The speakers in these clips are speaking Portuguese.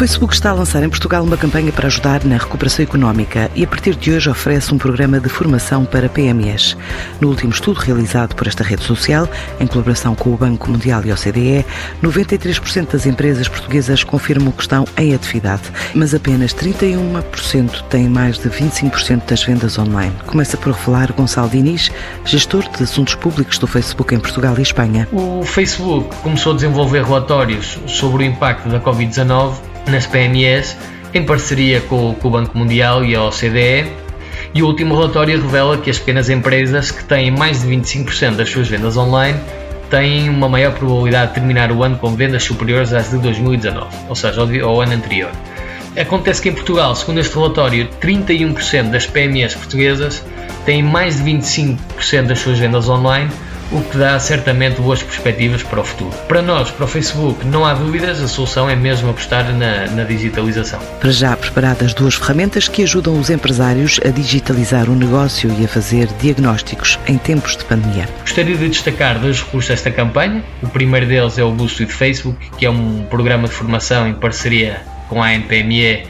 Facebook está a lançar em Portugal uma campanha para ajudar na recuperação económica e a partir de hoje oferece um programa de formação para PMEs. No último estudo realizado por esta rede social, em colaboração com o Banco Mundial e a OCDE, 93% das empresas portuguesas confirmam que estão em atividade, mas apenas 31% têm mais de 25% das vendas online. Começa por revelar Gonçalo Diniz, gestor de assuntos públicos do Facebook em Portugal e Espanha. O Facebook começou a desenvolver relatórios sobre o impacto da Covid-19 nas PMEs, em parceria com, com o Banco Mundial e a OCDE, e o último relatório revela que as pequenas empresas que têm mais de 25% das suas vendas online têm uma maior probabilidade de terminar o ano com vendas superiores às de 2019, ou seja, ao, ano anterior. Acontece que em Portugal, segundo este relatório, 31% das PMEs portuguesas têm mais de 25% das suas vendas online, o que dá certamente boas perspectivas para o futuro. Para nós, para o Facebook, não há dúvidas, a solução é mesmo apostar na, na digitalização. Para já preparadas duas ferramentas que ajudam os empresários a digitalizar o negócio e a fazer diagnósticos em tempos de pandemia. Gostaria de destacar dois recursos desta campanha. O primeiro deles é o Boost with Facebook, que é um programa de formação em parceria com a ANPME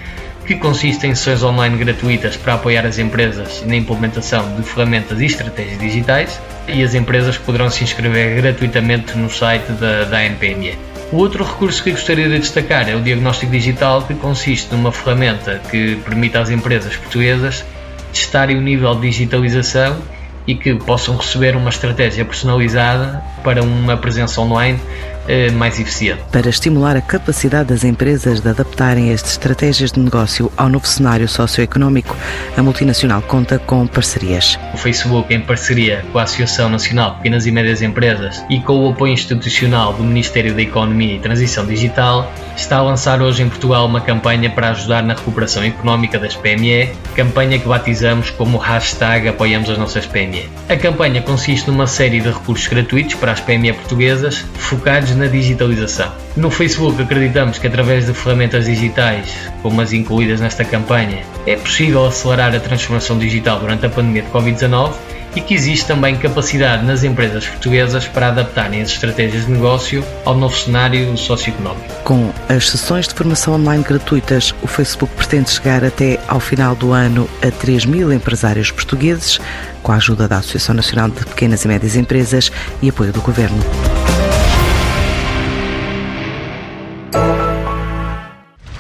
que consiste em sessões online gratuitas para apoiar as empresas na implementação de ferramentas e estratégias digitais e as empresas poderão se inscrever gratuitamente no site da, da NPME. O outro recurso que gostaria de destacar é o diagnóstico digital, que consiste numa ferramenta que permite às empresas portuguesas testarem o nível de digitalização e que possam receber uma estratégia personalizada para uma presença online eh, mais eficiente. Para estimular a capacidade das empresas de adaptarem estas estratégias de negócio ao novo cenário socioeconómico, a multinacional conta com parcerias. O Facebook, em parceria com a Associação Nacional de Pequenas e Médias Empresas e com o apoio institucional do Ministério da Economia e Transição Digital, está a lançar hoje em Portugal uma campanha para ajudar na recuperação económica das PME, campanha que batizamos como hashtag Apoiamos as Nossas PME. A campanha consiste numa série de recursos gratuitos para as PME portuguesas, focados na digitalização. No Facebook acreditamos que através de ferramentas digitais, como as incluídas nesta campanha, é possível acelerar a transformação digital durante a pandemia de Covid-19 e que existe também capacidade nas empresas portuguesas para adaptarem as estratégias de negócio ao novo cenário socioeconómico. Com as sessões de formação online gratuitas, o Facebook pretende chegar até ao final do ano a 3 mil empresários portugueses, com a ajuda da Associação Nacional de Pequenas e Médias Empresas e apoio do Governo.